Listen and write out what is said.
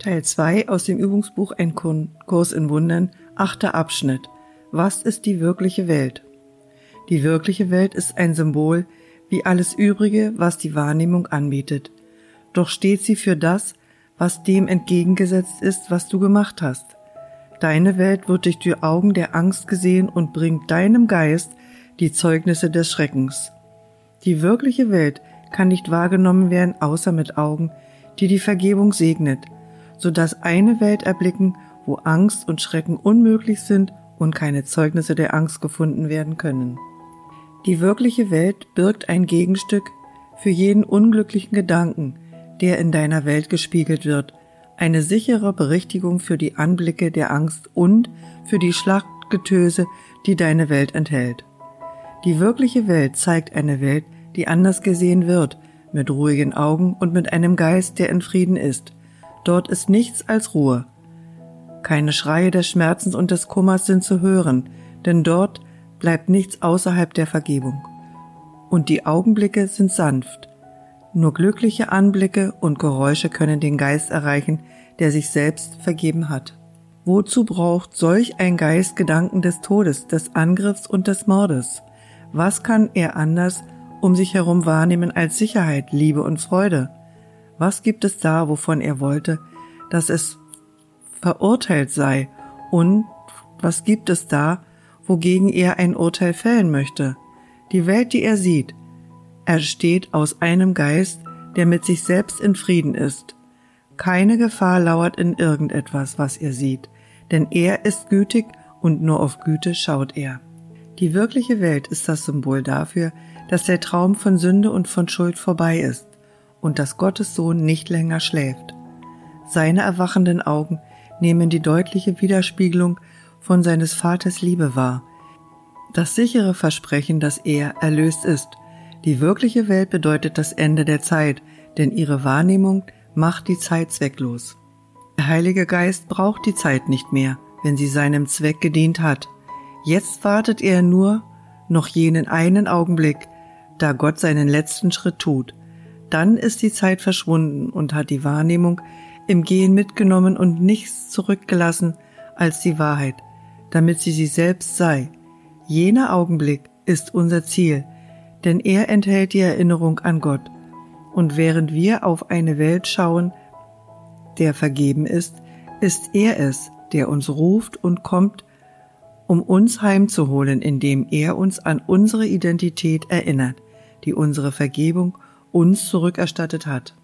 Teil 2 aus dem Übungsbuch Ein Kurs in Wundern, achter Abschnitt. Was ist die wirkliche Welt? Die wirkliche Welt ist ein Symbol wie alles Übrige, was die Wahrnehmung anbietet. Doch steht sie für das, was dem entgegengesetzt ist, was du gemacht hast. Deine Welt wird durch die Augen der Angst gesehen und bringt deinem Geist die Zeugnisse des Schreckens. Die wirkliche Welt kann nicht wahrgenommen werden, außer mit Augen, die die Vergebung segnet, so dass eine Welt erblicken, wo Angst und Schrecken unmöglich sind und keine Zeugnisse der Angst gefunden werden können. Die wirkliche Welt birgt ein Gegenstück für jeden unglücklichen Gedanken, der in deiner Welt gespiegelt wird, eine sichere Berichtigung für die Anblicke der Angst und für die Schlachtgetöse, die deine Welt enthält. Die wirkliche Welt zeigt eine Welt, die anders gesehen wird, mit ruhigen Augen und mit einem Geist, der in Frieden ist. Dort ist nichts als Ruhe. Keine Schreie des Schmerzens und des Kummers sind zu hören, denn dort bleibt nichts außerhalb der Vergebung. Und die Augenblicke sind sanft. Nur glückliche Anblicke und Geräusche können den Geist erreichen, der sich selbst vergeben hat. Wozu braucht solch ein Geist Gedanken des Todes, des Angriffs und des Mordes? Was kann er anders um sich herum wahrnehmen als Sicherheit, Liebe und Freude? Was gibt es da, wovon er wollte, dass es verurteilt sei? Und was gibt es da, wogegen er ein Urteil fällen möchte? Die Welt, die er sieht, ersteht aus einem Geist, der mit sich selbst in Frieden ist. Keine Gefahr lauert in irgendetwas, was er sieht, denn er ist gütig und nur auf Güte schaut er. Die wirkliche Welt ist das Symbol dafür, dass der Traum von Sünde und von Schuld vorbei ist und dass Gottes Sohn nicht länger schläft. Seine erwachenden Augen nehmen die deutliche Widerspiegelung von seines Vaters Liebe wahr, das sichere Versprechen, dass er erlöst ist. Die wirkliche Welt bedeutet das Ende der Zeit, denn ihre Wahrnehmung macht die Zeit zwecklos. Der Heilige Geist braucht die Zeit nicht mehr, wenn sie seinem Zweck gedient hat. Jetzt wartet er nur noch jenen einen Augenblick, da Gott seinen letzten Schritt tut. Dann ist die Zeit verschwunden und hat die Wahrnehmung im Gehen mitgenommen und nichts zurückgelassen als die Wahrheit, damit sie sie selbst sei. Jener Augenblick ist unser Ziel, denn er enthält die Erinnerung an Gott. Und während wir auf eine Welt schauen, der vergeben ist, ist er es, der uns ruft und kommt um uns heimzuholen, indem er uns an unsere Identität erinnert, die unsere Vergebung uns zurückerstattet hat.